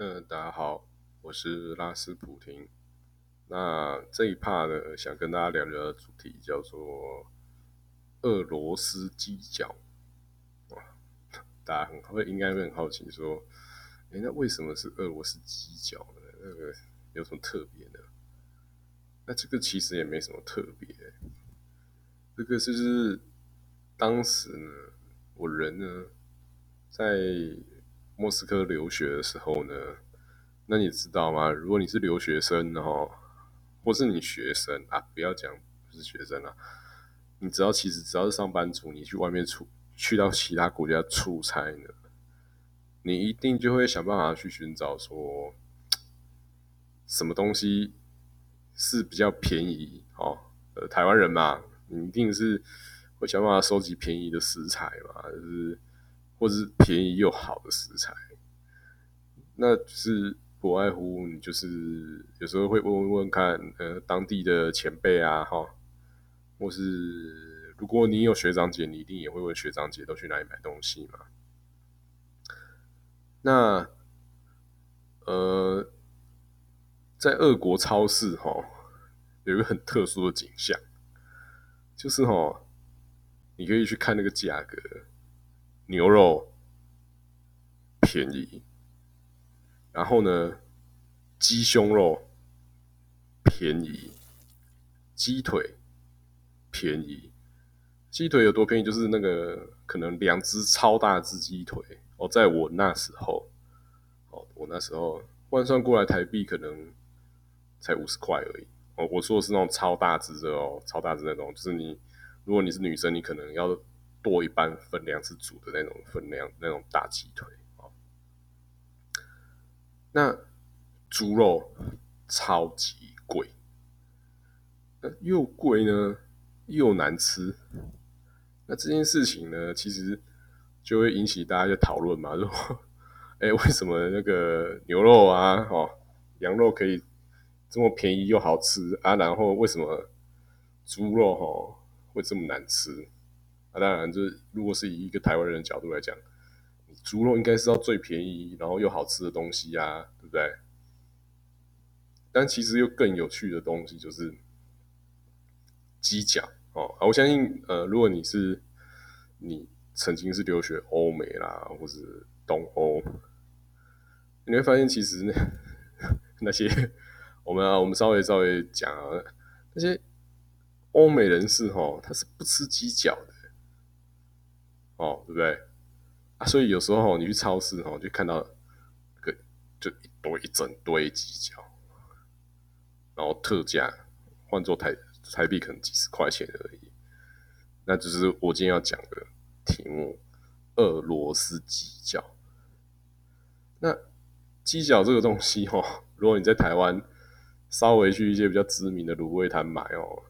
嗯，大家好，我是拉斯普廷。那这一趴呢，想跟大家聊聊的主题叫做俄罗斯鸡脚。哇，大家很会应该会很好奇说，哎，那为什么是俄罗斯鸡脚呢？那个有什么特别呢？那这个其实也没什么特别，这个就是当时呢，我人呢在。莫斯科留学的时候呢，那你知道吗？如果你是留学生哦，或是你学生啊，不要讲不是学生啊，你知道其实只要是上班族，你去外面出去到其他国家出差呢，你一定就会想办法去寻找说，什么东西是比较便宜哦。呃，台湾人嘛，你一定是会想办法收集便宜的食材嘛，就是。或是便宜又好的食材，那是不外乎你就是有时候会问问问看，呃，当地的前辈啊，哈，或是如果你有学长姐，你一定也会问学长姐都去哪里买东西嘛。那呃，在俄国超市哈，有一个很特殊的景象，就是哈，你可以去看那个价格。牛肉便宜，然后呢，鸡胸肉便宜，鸡腿便宜。鸡腿有多便宜？就是那个可能两只超大只鸡腿哦，在我那时候，哦，我那时候换算过来台币可能才五十块而已。哦，我说的是那种超大只的哦，超大只那种，就是你如果你是女生，你可能要。多一半分量是煮的那种分量，那种大鸡腿啊。那猪肉超级贵，又贵呢又难吃。那这件事情呢，其实就会引起大家就讨论嘛，说，哎，为什么那个牛肉啊，哦，羊肉可以这么便宜又好吃啊？然后为什么猪肉哈会这么难吃？当然，就是如果是以一个台湾人的角度来讲，猪肉应该是要最便宜，然后又好吃的东西呀，对不对？但其实又更有趣的东西就是鸡脚哦。我相信，呃，如果你是你曾经是留学欧美啦，或是东欧，你会发现其实那 些我们啊，我们稍微稍微讲啊，那些欧美人士哈，他是不吃鸡脚的。哦，对不对？啊，所以有时候你去超市哈，就看到个就一堆一整堆鸡脚，然后特价换做台台币可能几十块钱而已。那就是我今天要讲的题目——俄罗斯鸡脚。那鸡脚这个东西哈，如果你在台湾稍微去一些比较知名的卤味摊买哦，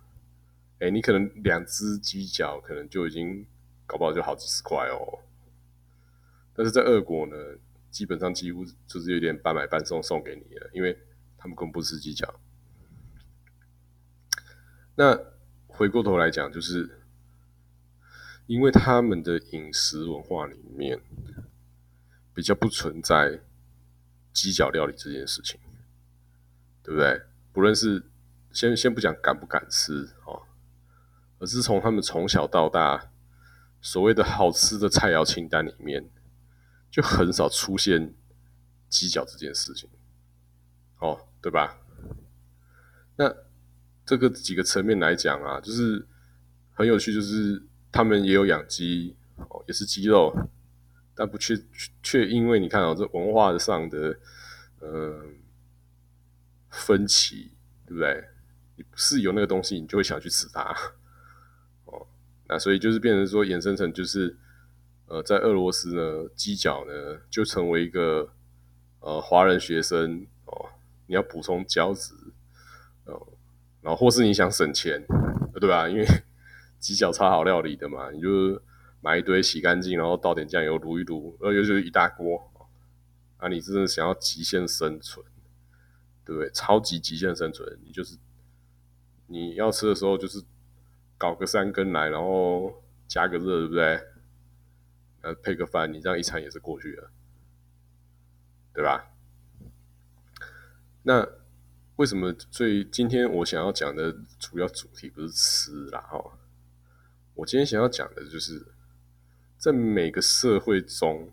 哎，你可能两只鸡脚可能就已经。搞不好就好几十块哦，但是在俄国呢，基本上几乎就是有点半买半送送给你了，因为他们根本不吃鸡脚。那回过头来讲，就是因为他们的饮食文化里面比较不存在鸡脚料理这件事情，对不对？不论是先先不讲敢不敢吃哦，而是从他们从小到大。所谓的好吃的菜肴清单里面，就很少出现鸡脚这件事情，哦，对吧？那这个几个层面来讲啊，就是很有趣，就是他们也有养鸡，哦，也是鸡肉，但不却却因为你看哦，这文化上的嗯分歧，对不对？你不是有那个东西，你就会想去吃它。那所以就是变成说，衍生成就是，呃，在俄罗斯呢，鸡脚呢就成为一个呃华人学生哦，你要补充胶质，哦，然后或是你想省钱，对吧？因为鸡脚超好料理的嘛，你就买一堆洗干净，然后倒点酱油卤一卤，然后又是一大锅，啊，你真的想要极限生存，对不对？超级极限生存，你就是你要吃的时候就是。搞个三根来，然后加个热，对不对？呃，配个饭，你这样一餐也是过去了，对吧？那为什么？所以今天我想要讲的主要主题不是吃啦，哈。我今天想要讲的就是，在每个社会中，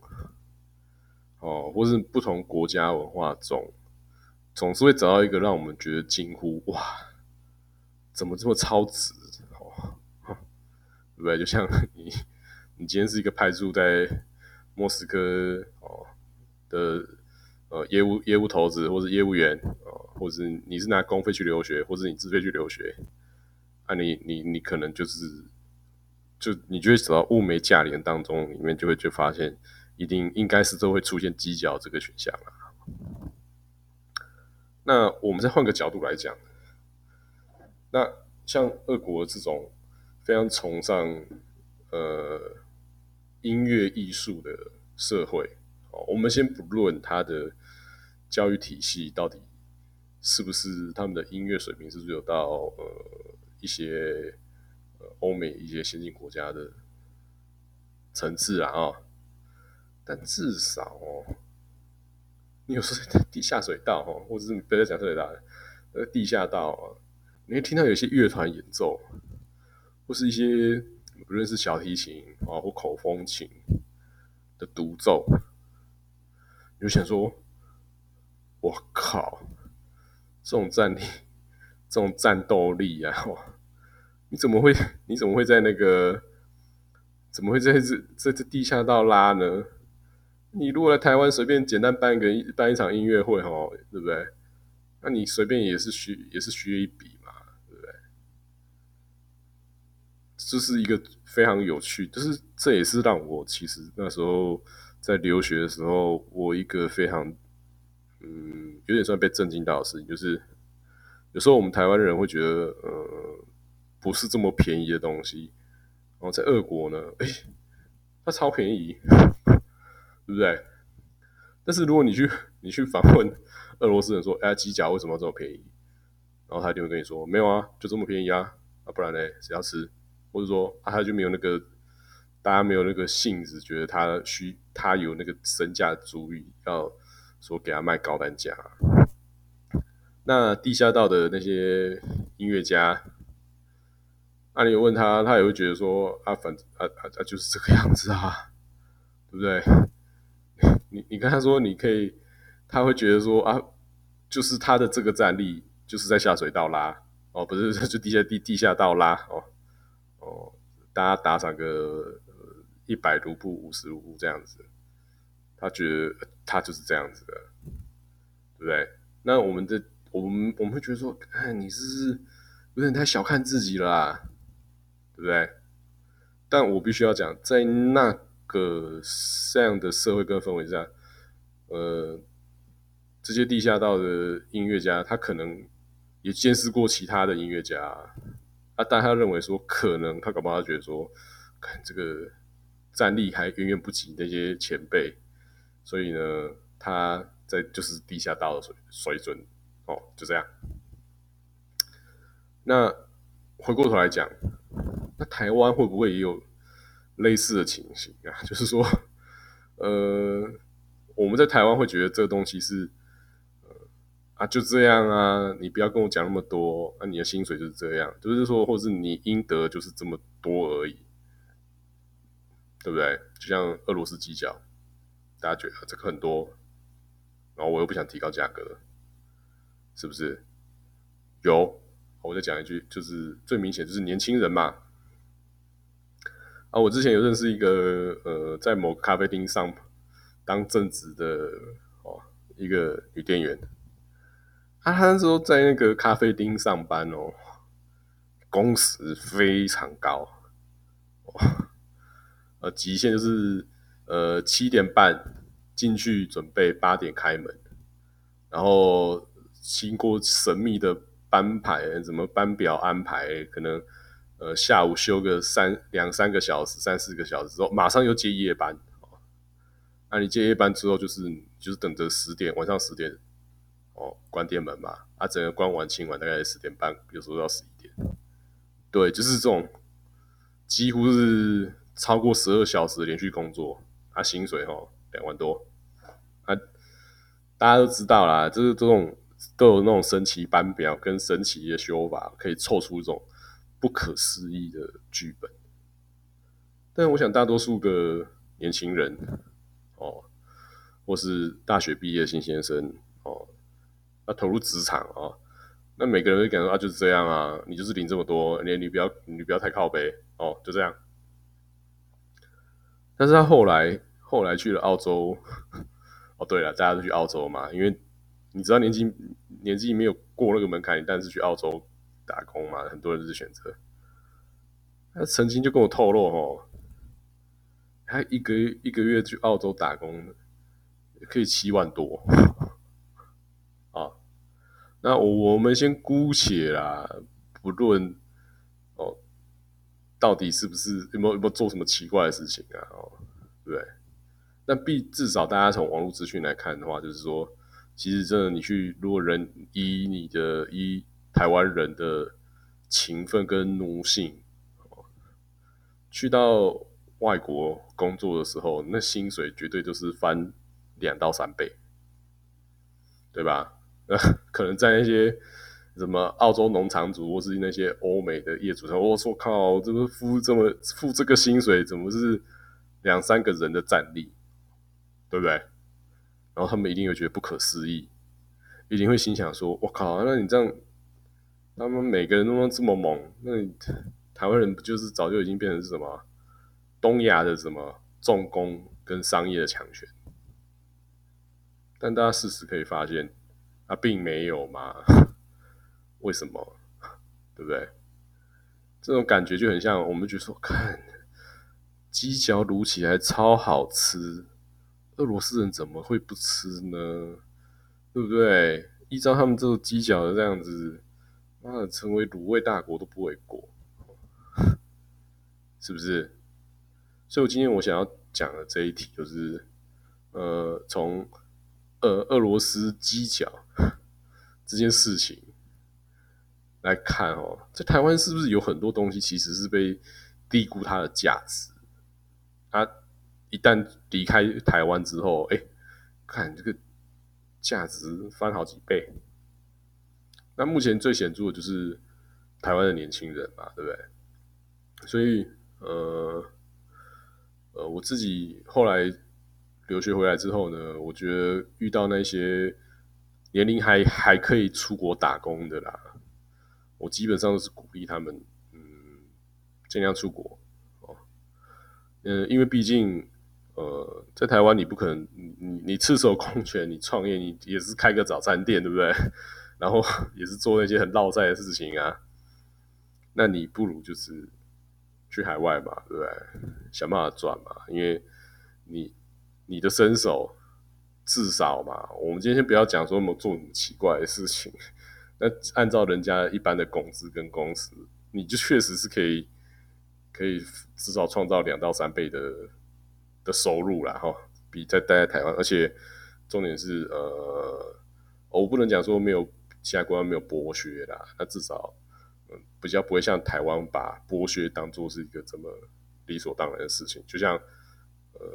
哦，或是不同国家文化中，总是会找到一个让我们觉得惊呼：哇，怎么这么超值？对不对？就像你，你今天是一个派驻在莫斯科哦的。呃，业务业务投资，或是业务员，哦，或是你是拿公费去留学，或是你自费去留学，啊，你你你可能就是，就你就会走到物美价廉当中，里面就会就发现，一定应该是都会出现犄角这个选项啊。那我们再换个角度来讲，那像俄国这种非常崇尚呃音乐艺术的社会，哦，我们先不论他的。教育体系到底是不是他们的音乐水平是不是有到呃一些呃欧美一些先进国家的层次啊？啊，但至少哦，你有时候在地下水道哈，或者是不要讲下水道，呃，地下道啊，你会听到有些乐团演奏，或是一些不论是小提琴啊或口风琴的独奏，你就想说。我靠！这种战力，这种战斗力啊！你怎么会？你怎么会在那个？怎么会在这在这地下道拉呢？你如果来台湾随便简单办一个办一场音乐会，哈，对不对？那你随便也是需也是需要一笔嘛，对不对？这是一个非常有趣，就是这也是让我其实那时候在留学的时候，我一个非常。嗯，有点算被震惊到的事情，就是有时候我们台湾人会觉得，呃，不是这么便宜的东西，然后在俄国呢，哎，它超便宜，对不对？但是如果你去你去访问俄罗斯人说，哎，机甲为什么这么便宜？然后他就会跟你说，没有啊，就这么便宜啊，啊，不然呢，谁要吃？或者说，啊，他就没有那个，大家没有那个性子，觉得他需他有那个身价足以要。说给他卖高单价，那地下道的那些音乐家，那你问他，他也会觉得说啊，反正啊啊啊，就是这个样子啊，对不对？你你跟他说你可以，他会觉得说啊，就是他的这个战力就是在下水道拉哦，不是 就地下地地下道拉哦哦，大家打赏个一百卢布、五十卢布这样子。他觉得他就是这样子的，对不对？那我们的我们我们会觉得说，哎，你是有点太小看自己了，对不对？但我必须要讲，在那个这样的社会跟氛围下，呃，这些地下道的音乐家，他可能也见识过其他的音乐家，啊但他认为说，可能他搞不好他觉得说，看这个战力还远远不及那些前辈。所以呢，他在就是地下道的水水准哦，就这样。那回过头来讲，那台湾会不会也有类似的情形啊？就是说，呃，我们在台湾会觉得这个东西是，啊就这样啊，你不要跟我讲那么多，那你的薪水就是这样，就是说，或是你应得就是这么多而已，对不对？就像俄罗斯机甲。大家觉得这个很多，然后我又不想提高价格，是不是？有，我再讲一句，就是最明显就是年轻人嘛。啊，我之前有认识一个呃，在某咖啡厅上当正职的哦，一个女店员。他，那时候在那个咖啡厅上班哦，工时非常高，呃，极限就是。呃，七点半进去准备，八点开门，然后经过神秘的班排，怎么班表安排？可能呃下午休个三两三个小时，三四个小时之后，马上又接夜班。那你接夜班之后，就是就是等着十点晚上十点哦关店门嘛。啊，整个关完清完大概十点半，有时候到十一点。对，就是这种几乎是超过十二小时连续工作。啊，薪水哈两万多，啊，大家都知道啦，就是这种都有那种神奇班表跟神奇的修法，可以凑出一种不可思议的剧本。但我想，大多数的年轻人哦，或是大学毕业新先生哦，要投入职场啊，那每个人会感觉啊，就是这样啊，你就是领这么多，你你不要你不要太靠背哦，就这样。但是他后来后来去了澳洲，哦对了，大家都去澳洲嘛，因为你知道年纪年纪没有过那个门槛，但是去澳洲打工嘛，很多人都是选择。他曾经就跟我透露哦，他一个一个月去澳洲打工，可以七万多。那我我们先姑且啦，不论哦。到底是不是有没有有没有做什么奇怪的事情啊？哦，对，那必至少大家从网络资讯来看的话，就是说，其实真的你去，如果人以你的以台湾人的勤奋跟奴性，去到外国工作的时候，那薪水绝对就是翻两到三倍，对吧？呃，可能在那些。什么澳洲农场主，或是那些欧美的业主上，我说靠，这个付这么付这个薪水，怎么是两三个人的战力，对不对？然后他们一定会觉得不可思议，一定会心想说：“我靠，那你这样，他们每个人都能这么猛，那你台湾人不就是早就已经变成是什么东亚的什么重工跟商业的强权？”但大家事实可以发现，啊，并没有嘛。为什么？对不对？这种感觉就很像，我们就说，看鸡脚卤起来超好吃，俄罗斯人怎么会不吃呢？对不对？依照他们这种鸡脚的这样子，妈的，成为卤味大国都不为过，是不是？所以，我今天我想要讲的这一题，就是呃，从俄俄罗斯鸡脚这件事情。来看哦，在台湾是不是有很多东西其实是被低估它的价值？它一旦离开台湾之后，哎，看这个价值翻好几倍。那目前最显著的就是台湾的年轻人嘛，对不对？所以，呃，呃，我自己后来留学回来之后呢，我觉得遇到那些年龄还还可以出国打工的啦。我基本上都是鼓励他们，嗯，尽量出国哦，嗯，因为毕竟，呃，在台湾你不可能，你你赤手空拳，你创业你也是开个早餐店，对不对？然后也是做那些很绕在的事情啊，那你不如就是去海外嘛，对不对？想办法赚嘛，因为你你的身手至少嘛，我们今天先不要讲说有没有做什么奇怪的事情。那按照人家一般的工资跟工时，你就确实是可以，可以至少创造两到三倍的的收入啦，哈，比在待在台湾，而且重点是，呃，我不能讲说没有其他国家没有剥削啦，那至少，嗯，比较不会像台湾把剥削当做是一个这么理所当然的事情，就像，呃，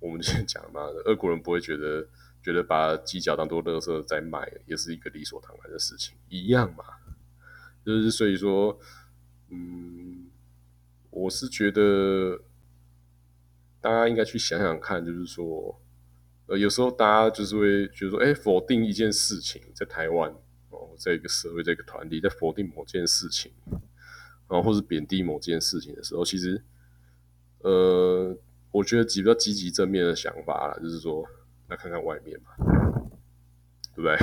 我们之前讲嘛，俄国人不会觉得。觉得把鸡脚当做垃圾在卖，也是一个理所当然的事情，一样嘛。就是所以说，嗯，我是觉得大家应该去想想看，就是说，呃，有时候大家就是会觉得说，哎，否定一件事情，在台湾哦，在一个社会、这个团体，在否定某件事情，然后或是贬低某件事情的时候，其实，呃，我觉得比较积极正面的想法啦，就是说。来看看外面嘛，对不对？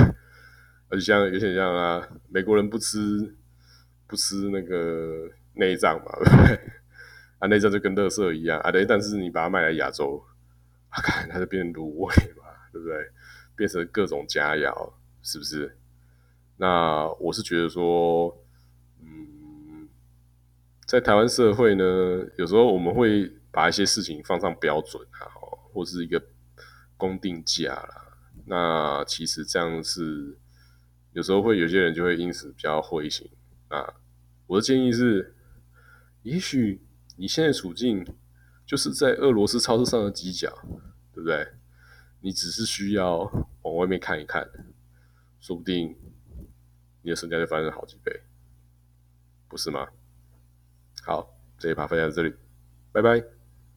而且像有些像啊，美国人不吃不吃那个内脏嘛，对不对？啊，内脏就跟垃圾一样啊，对。但是你把它卖来亚洲，啊，看它就变成卤味嘛，对不对？变成各种佳肴，是不是？那我是觉得说，嗯，在台湾社会呢，有时候我们会把一些事情放上标准啊，或是一个。公定价啦，那其实这样是有时候会有些人就会因此比较灰心啊。我的建议是，也许你现在处境就是在俄罗斯超市上的犄角，对不对？你只是需要往外面看一看，说不定你的身价就翻了好几倍，不是吗？好，这一趴分享到这里，拜拜。